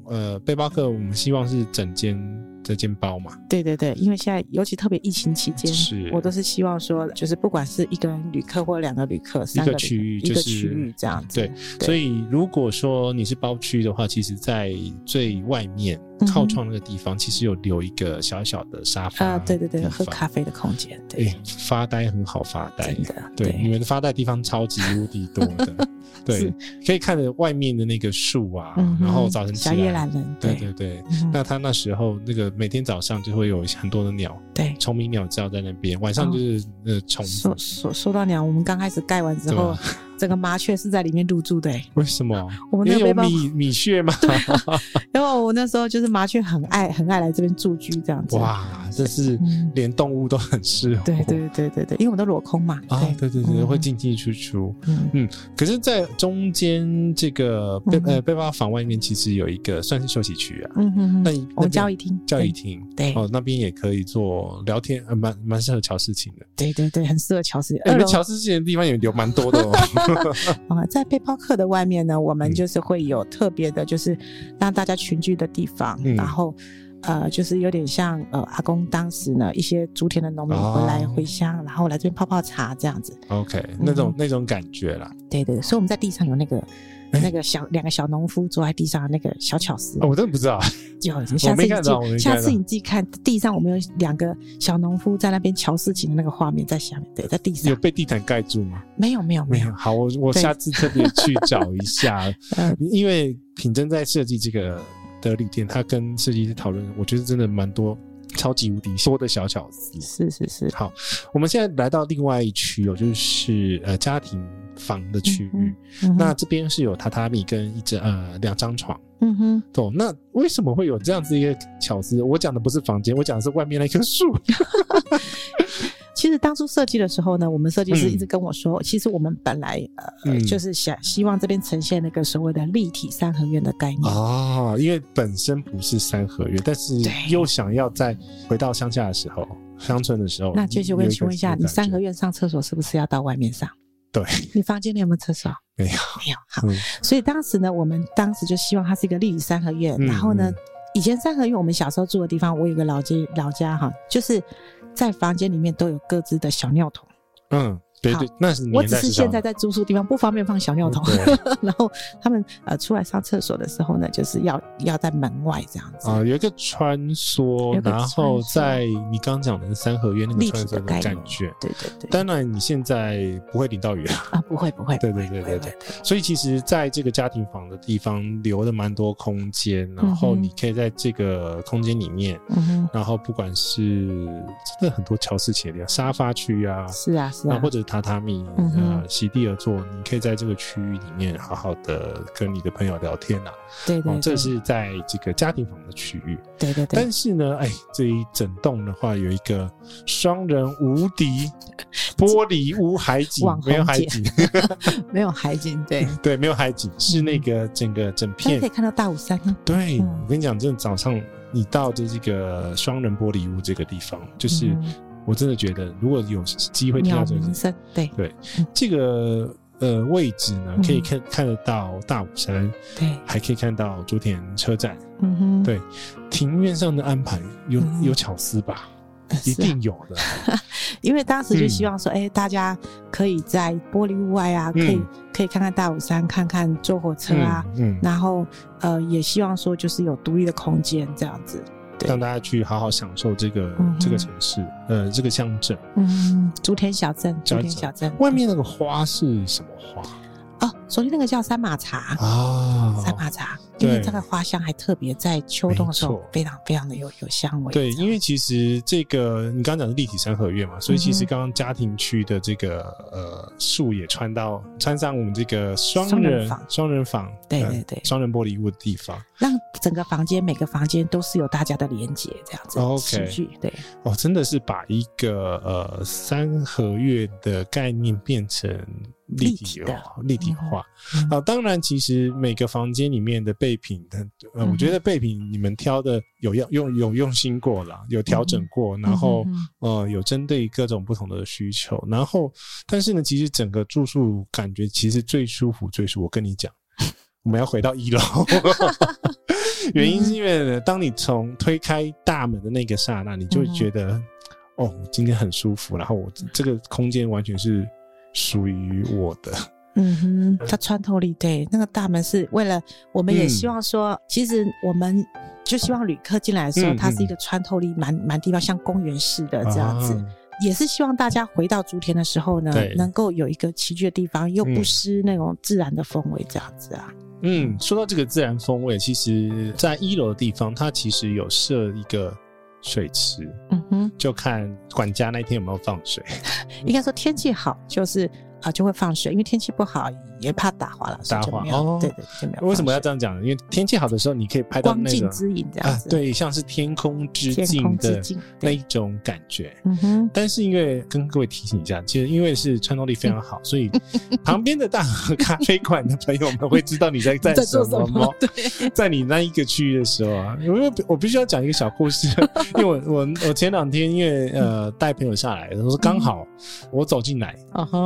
呃，背包客我们希望是整间。这间包嘛，对对对，因为现在尤其特别疫情期间，是我都是希望说，就是不管是一个人旅客或两个旅客，三个区域，就是区域这样子。对，所以如果说你是包区的话，其实在最外面靠窗那个地方，其实有留一个小小的沙发啊，对对对，喝咖啡的空间，对，发呆很好发呆的，对，你们的发呆地方超级无敌多的，对，可以看着外面的那个树啊，然后早晨起来，小夜懒人，对对对，那他那时候那个。每天早上就会有很多的鸟，对，虫鸣鸟叫在那边。晚上就是呃虫。说说说到鸟，我们刚开始盖完之后。整个麻雀是在里面入住的。欸，为什么？我们那有米米穴吗？对，因为我那时候就是麻雀很爱很爱来这边住居这样子。哇，这是连动物都很适合。对对对对对，因为我们都裸空嘛。啊，对对对，会进进出出。嗯嗯。可是，在中间这个背呃背包房外面，其实有一个算是休息区啊。嗯嗯嗯。那我们交谊厅。交谊厅。对。哦，那边也可以做聊天，呃，蛮蛮适合乔事情的。对对对，很适合乔事情。你们乔事情的地方也有蛮多的哦。啊，在背包客的外面呢，我们就是会有特别的，就是让大家群聚的地方，嗯、然后呃，就是有点像呃阿公当时呢一些竹田的农民回来回乡，哦、然后来这边泡泡茶这样子。OK，那种、嗯、那种感觉啦。对对，所以我们在地上有那个。那个小两个小农夫坐在地上的那个小巧思，我真的不知道。有下次你下次你自己看地上，我们有两个小农夫在那边瞧事情的那个画面在下面，对，在地上有被地毯盖住吗？没有，没有，没有。好，我我下次特别去找一下，因为品珍在设计这个的旅店，他跟设计师讨论，我觉得真的蛮多。超级无敌多的小巧思。是是是。好，我们现在来到另外一区哦，就是呃家庭房的区域。嗯嗯、那这边是有榻榻米跟一张呃两张床。嗯哼。懂？那为什么会有这样子一个巧思？我讲的不是房间，我讲的是外面那棵树。其实当初设计的时候呢，我们设计师一直跟我说，嗯、其实我们本来呃、嗯、就是想希望这边呈现那个所谓的立体三合院的概念哦，因为本身不是三合院，但是又想要再回到乡下的时候，乡村的时候。那就是我问请问一下，你三合院上厕所是不是要到外面上？对，你房间里有没有厕所？没有，没有。好，嗯、所以当时呢，我们当时就希望它是一个立体三合院，嗯、然后呢，以前三合院我们小时候住的地方，我有个老街老家哈，就是。在房间里面都有各自的小尿桶。嗯。对对，那是我只是现在在住宿地方不方便放小尿桶，然后他们呃出来上厕所的时候呢，就是要要在门外这样子啊，有一个穿梭，然后在你刚刚讲的三合院那个穿梭的感觉，对对对。当然你现在不会淋到雨啊，不会 不会，对对对对对。所以其实在这个家庭房的地方留了蛮多空间，然后你可以在这个空间里面，然后不管是真的很多乔氏系列沙发区啊，是啊是啊，或者。榻榻米，呃，席地而坐，你可以在这个区域里面好好的跟你的朋友聊天呐。对对，这是在这个家庭房的区域。对对对。但是呢，哎，这一整栋的话有一个双人无敌 玻璃屋海景，没有海景，没有海景，对对，没有海景，是那个整个整片可以看到大武山呢。对，我跟你讲，这早上你到的这个双人玻璃屋这个地方，就是。我真的觉得，如果有机会听到这个声，对对，这个呃位置呢，可以看看得到大武山，对，还可以看到竹田车站，嗯哼，对，庭院上的安排有有巧思吧？一定有的，因为当时就希望说，哎，大家可以在玻璃屋外啊，可以可以看看大武山，看看坐火车啊，嗯，然后呃，也希望说就是有独立的空间这样子。让大家去好好享受这个、嗯、这个城市，呃，这个乡镇，嗯，竹田小镇，竹田小镇，外面那个花是什么花？哦，昨天那个叫三马茶。啊，三马茶，因为这个花香还特别在秋冬的时候非常非常的有有香味。对，因为其实这个你刚刚讲的立体三合院嘛，所以其实刚刚家庭区的这个呃树也穿到穿上我们这个双人房，双人房，对对对，双人玻璃屋的地方，让整个房间每个房间都是有大家的连接，这样子。OK，对，哦，真的是把一个呃三合院的概念变成。立体化，立体化啊！当然，其实每个房间里面的备品，呃，我觉得备品你们挑的有用用有用心过了，有调整过，然后呃，有针对各种不同的需求。然后，但是呢，其实整个住宿感觉其实最舒服，最舒服。我跟你讲，我们要回到一楼，原因是因为当你从推开大门的那个刹那，你就会觉得哦，今天很舒服。然后我这个空间完全是。属于我的，嗯哼，它穿透力对，那个大门是为了，我们也希望说，嗯、其实我们就希望旅客进来的时候，嗯、它是一个穿透力蛮蛮地方，像公园似的这样子，啊、也是希望大家回到竹田的时候呢，能够有一个齐聚的地方，又不失那种自然的风味这样子啊。嗯，说到这个自然风味，其实在一楼的地方，它其实有设一个。水池，嗯哼，就看管家那天有没有放水。应该说天气好，就是啊就会放水，因为天气不好。也怕打滑了，打滑哦。对对，就没有。为什么要这样讲呢？因为天气好的时候，你可以拍到那个光镜之影这样子。对，像是天空之镜的那一种感觉。嗯哼。但是因为跟各位提醒一下，其实因为是穿透力非常好，所以 旁边的大河咖啡馆的朋友们会知道你在在什么吗？对，在你那一个区域的时候啊，因为我必须要讲一个小故事，因为我我我前两天因为呃带朋友下来，我说刚好我走进来，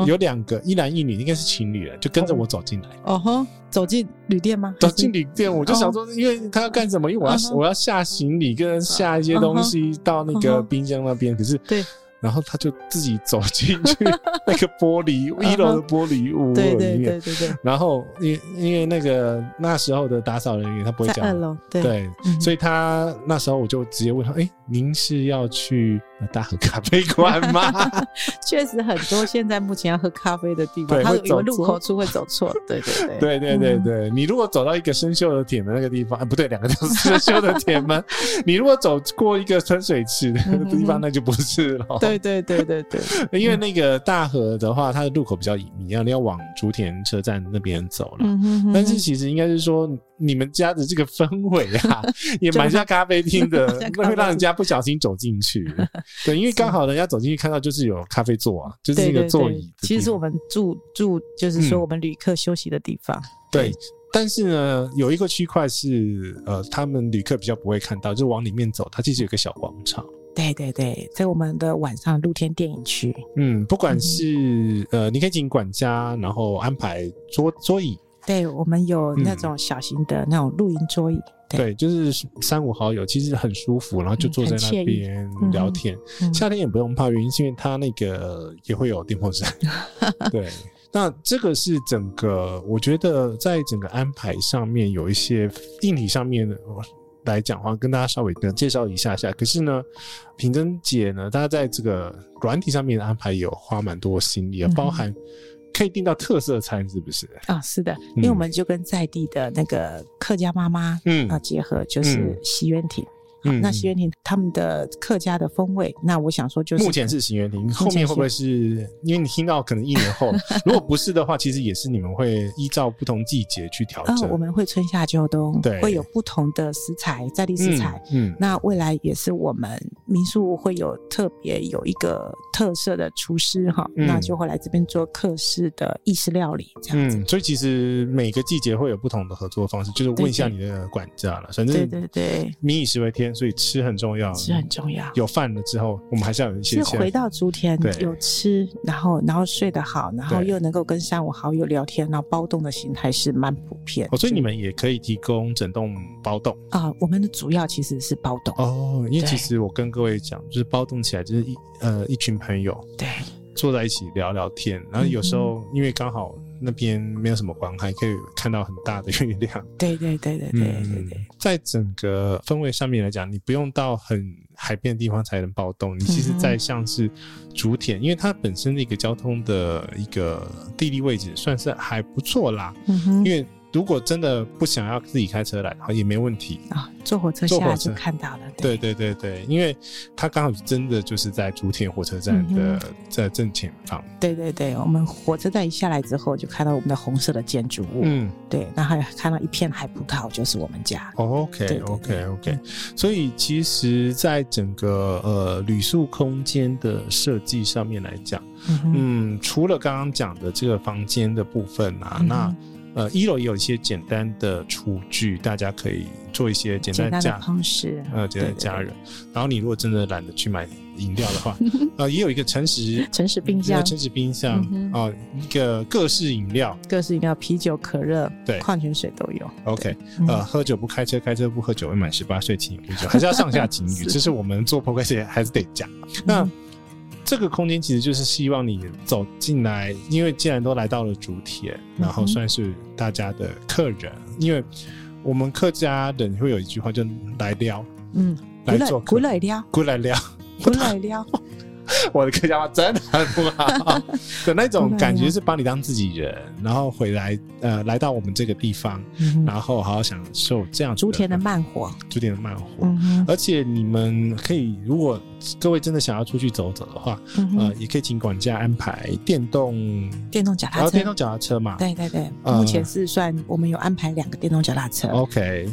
有两个一男一女，应该是情侣了，就跟。着我走进来，哦吼，走进旅店吗？走进旅店，我就想说，因为他要干什么？因为我要我要下行李，跟下一些东西到那个冰箱那边。可是，对，然后他就自己走进去 那个玻璃一楼的玻璃屋里面，对对对对对。然后，因因为那个那时候的打扫人员他不会讲对，所以他那时候我就直接问他，哎，您是要去大和咖啡馆吗？确实很多。现在目前要喝咖啡的地方，它有一个入口处会走错。对对 对，对对对对。你如果走到一个生锈的铁门那个地方，啊，不对，两个都是生锈的铁门。你如果走过一个喷水池的地方，那就不是了。对对对对对。因为那个大河的话，它的路口比较隐秘，要你要往竹田车站那边走了。但是其实应该是说，你们家的这个氛围啊，也蛮像咖啡厅的，会让人家不小心走进去。对，因为刚好人家走进去看到就是有咖啡座啊，就是一个座椅。其实是我们住住，就是说我们旅客休息的地方。对，但是呢，有一个区块是呃，他们旅客比较不会看到，就往里面走，它其实有个小广场。对对对，在我们的晚上露天电影区。嗯，不管是呃，你可以请管家，然后安排桌桌椅。对，我们有那种小型的那种露营桌椅。对，就是三五好友，其实很舒服，然后就坐在那边聊天。夏天也不用怕，原因是因为它那个也会有电风扇。对，那这个是整个，我觉得在整个安排上面有一些硬体上面的来讲的话，跟大家稍微的介绍一下下。可是呢，平珍姐呢，她在这个软体上面的安排有花蛮多心力，包含。可以订到特色餐，是不是？啊、哦，是的，因为我们就跟在地的那个客家妈妈，嗯啊结合，就是西园亭。嗯嗯，那行园亭他们的客家的风味，那我想说就是目前是行园亭，后面会不会是因为你听到可能一年后，如果不是的话，其实也是你们会依照不同季节去调整。我们会春夏秋冬，对，会有不同的食材，在地食材。嗯，那未来也是我们民宿会有特别有一个特色的厨师哈，那就会来这边做客式的意式料理这样子。所以其实每个季节会有不同的合作方式，就是问一下你的管家了。反正对对对，民以食为天。所以吃很重要，吃很重要。有饭了之后，我们还是要有一些。是回到竹田，有吃，然后然后睡得好，然后又能够跟三五好友聊天，然后包栋的形态是蛮普遍。哦，所以你们也可以提供整栋包栋啊。我们的主要其实是包栋哦，因为其实我跟各位讲，就是包栋起来就是一呃一群朋友对坐在一起聊聊天，然后有时候因为刚好。那边没有什么光还，可以看到很大的月亮。对对对对对对对，嗯，在整个氛围上面来讲，你不用到很海边的地方才能暴动。你其实，在像是竹田，因为它本身的一个交通的一个地理位置算是还不错啦。嗯哼，因为。如果真的不想要自己开车来，好也没问题啊。坐火车下来就看到了。对对对对，因为它刚好真的就是在竹田火车站的在正前方。对对对，我们火车站一下来之后，就看到我们的红色的建筑物。嗯，对，然后还看到一片海葡萄，就是我们家。OK OK OK，所以其实，在整个呃旅宿空间的设计上面来讲，嗯，除了刚刚讲的这个房间的部分啊，那呃，一楼也有一些简单的厨具，大家可以做一些简单加方式，呃，简单加热。然后你如果真的懒得去买饮料的话，呃，也有一个诚实 诚实冰箱，诚实冰箱啊，一个各式饮料，各式饮料，啤酒、可乐，对，矿泉水都有。OK，呃，喝酒不开车，开车不喝酒，未满十八岁请饮酒，还是要上下警语，这是我们做 podcast 还是得讲。那。这个空间其实就是希望你走进来，因为既然都来到了主体，然后算是大家的客人，嗯、因为我们客家人会有一句话，就来撩，嗯，来做过，来撩，过来撩，过来撩。我的客家话真的很不好 的那种感觉，是把你当自己人，然后回来呃来到我们这个地方，然后好好享受这样竹田的慢活，竹田的慢活。而且你们可以，如果各位真的想要出去走走的话，呃，也可以请管家安排电动电动脚踏车，电动脚踏车嘛。对对对，目前是算我们有安排两个电动脚踏车。OK。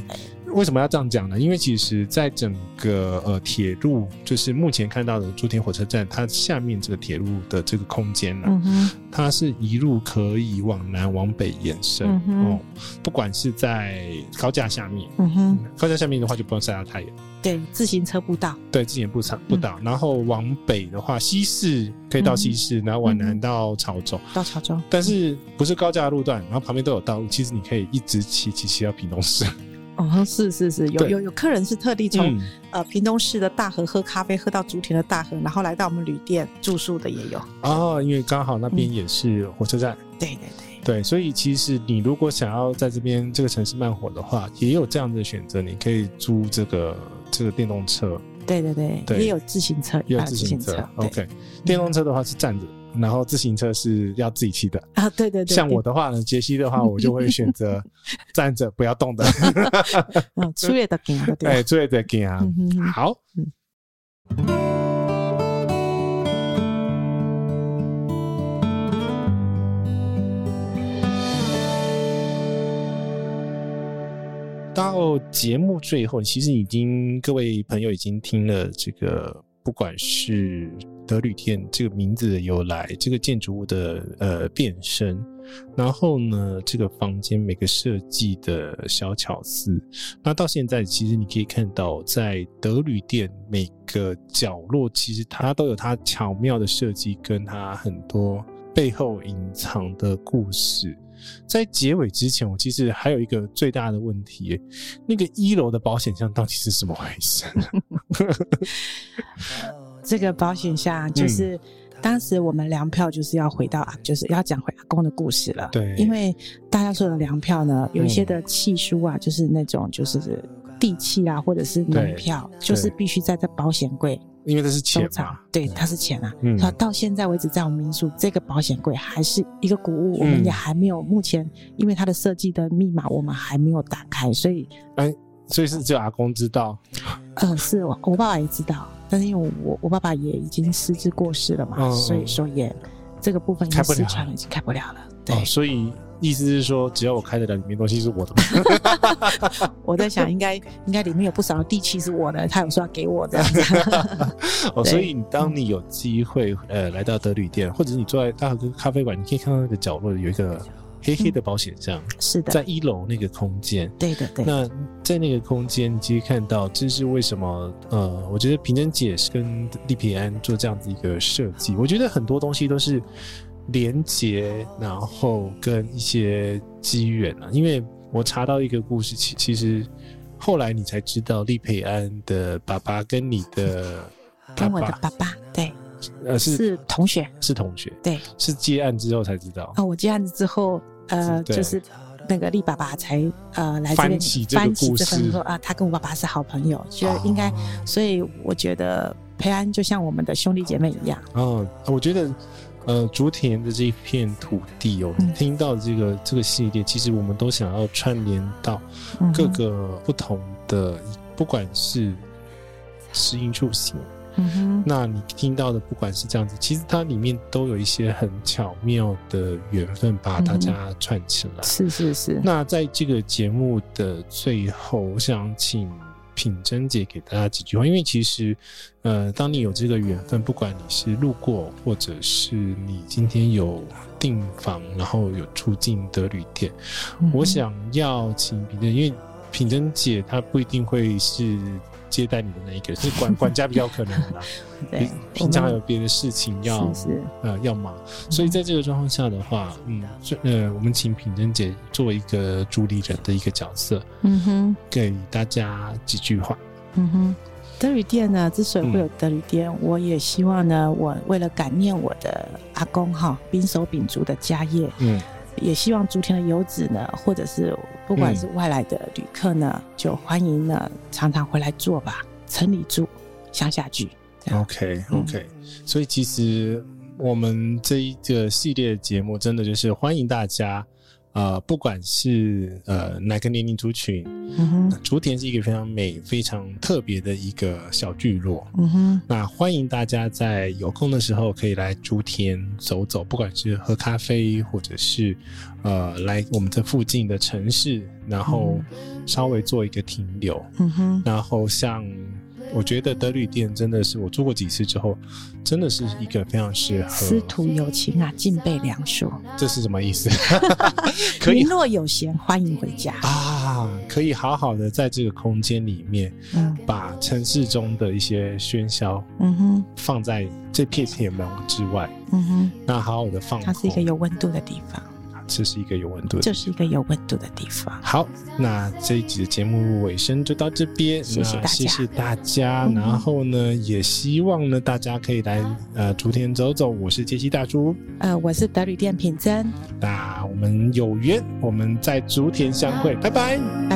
为什么要这样讲呢？因为其实，在整个呃铁路，就是目前看到的竹田火车站，它下面这个铁路的这个空间呢、啊，嗯、它是一路可以往南往北延伸、嗯、哦。不管是在高架下面，嗯哼，高架下面的话就不用晒到太阳。对，自行车步道。对，自行车步道。嗯、然后往北的话，西市可以到西市，嗯、然后往南到潮州。到潮州。但是不是高架路段，然后旁边都有道路，其实你可以一直骑骑骑到屏东市。哦，是是是，有有有客人是特地从、嗯、呃屏东市的大河喝咖啡，喝到竹田的大河，然后来到我们旅店住宿的也有。哦，因为刚好那边也是火车站。对对对。对，所以其实你如果想要在这边这个城市慢火的话，也有这样的选择，你可以租这个这个电动车。对对对，对也有自行车，也有自行车。OK，电动车的话是站着，然后自行车是要自己骑的啊。对对对，像我的话呢，杰西的话，我就会选择 站着不要动的。嗯，出夜的行啊，对，出夜的行啊。好。到节目最后，其实已经各位朋友已经听了这个，不管是德旅店这个名字的由来，这个建筑物的呃变身，然后呢，这个房间每个设计的小巧思，那到现在其实你可以看到，在德旅店每个角落，其实它都有它巧妙的设计，跟它很多背后隐藏的故事。在结尾之前，我其实还有一个最大的问题，那个一楼的保险箱到底是什么回事？这个保险箱就是当时我们粮票就是要回到啊，就是要讲回阿公的故事了。对，因为大家说的粮票呢，有一些的契书啊，就是那种就是地契啊，或者是门票，就是必须在这保险柜。因为这是钱嘛，对，它是钱啊。嗯，到现在为止，在我们民宿这个保险柜还是一个古物，我们也还没有。目前，因为它的设计的密码我们还没有打开，所以，哎，所以是只有阿公知道。嗯，是我我爸爸也知道，但是因为我我爸爸也已经失智过世了嘛，所以说也这个部分开不了，已经开不了了。对，所以。意思是说，只要我开得了，里面东西是我的？我在想应，应该应该里面有不少地契是我的，他有说要给我这样子。哦，所以当你有机会呃来到德旅店，或者是你坐在大和哥咖啡馆，你可以看到那个角落有一个黑黑的保险箱，嗯，是的，在一楼那个空间。对的，对。那在那个空间，你其实看到这是为什么？呃，我觉得平珍姐是跟利平安做这样子一个设计，我觉得很多东西都是。连接，然后跟一些机缘啊，因为我查到一个故事，其其实后来你才知道，利培安的爸爸跟你的爸 爸跟我的爸爸对，呃是是同学，是同学，对，是接案之后才知道。哦，我接案子之后，呃，就是那个利爸爸才呃来这边翻起这个故事，说啊，他跟我爸爸是好朋友，就应该，哦、所以我觉得培安就像我们的兄弟姐妹一样。哦，我觉得。呃，竹田的这一片土地哦，嗯、听到这个这个系列，其实我们都想要串联到各个不同的，嗯、不管是食衣住行，嗯哼，那你听到的不管是这样子，其实它里面都有一些很巧妙的缘分，把大家串起来。嗯、是是是。那在这个节目的最后，我想请。品珍姐给大家几句话，因为其实，呃，当你有这个缘分，不管你是路过，或者是你今天有订房，然后有出境的旅店，嗯、我想要请品珍，因为品珍姐她不一定会是。接待你的那一个是管 管家比较可能的，对，平常有别的事情要呃要忙，所以在这个状况下的话，嗯，呃，我们请品珍姐作为一个助理人的一个角色，嗯哼，给大家几句话，嗯哼，德旅店呢，之所以会有德旅店，嗯、我也希望呢，我为了感念我的阿公哈，冰手秉烛的家业，嗯。也希望竹田的游子呢，或者是不管是外来的旅客呢，嗯、就欢迎呢，常常回来住吧，城里住，乡下聚。OK OK，嗯、所以其实我们这一个系列节目，真的就是欢迎大家。呃，不管是呃哪个年龄族群，嗯哼，竹田是一个非常美、非常特别的一个小聚落，嗯哼，那欢迎大家在有空的时候可以来竹田走走，不管是喝咖啡，或者是呃来我们这附近的城市，然后稍微做一个停留，嗯哼，然后像。我觉得德旅店真的是我住过几次之后，真的是一个非常适合。师徒有情啊，敬备良属。这是什么意思？可以。若有闲，欢迎回家啊！可以好好的在这个空间里面，嗯，把城市中的一些喧嚣，嗯哼，放在这片铁门之外，嗯哼，那好好的放。它是一个有温度的地方。这是一个有温度的，这是一个有温度的地方。好，那这一集的节目尾声就到这边，谢谢大家，谢谢大家。嗯、然后呢，也希望呢大家可以来呃竹田走走。我是杰西大叔，呃，我是德旅店品珍。那我们有缘，我们在竹田相会，拜拜，拜拜。